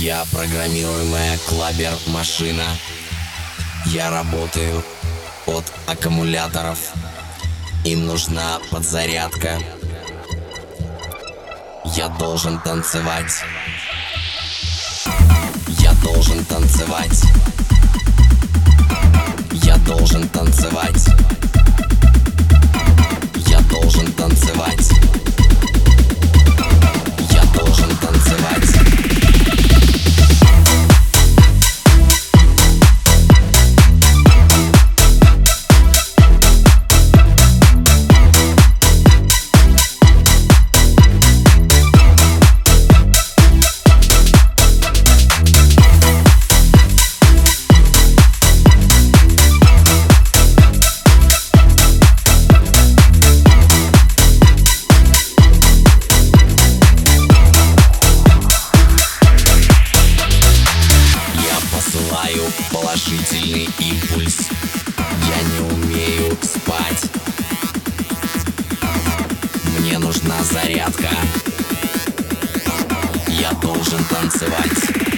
Я программируемая клабер-машина Я работаю от аккумуляторов. Им нужна подзарядка. Я должен танцевать. Я должен танцевать. Я должен танцевать. Я должен танцевать положительный импульс Я не умею спать. Мне нужна зарядка. Я должен танцевать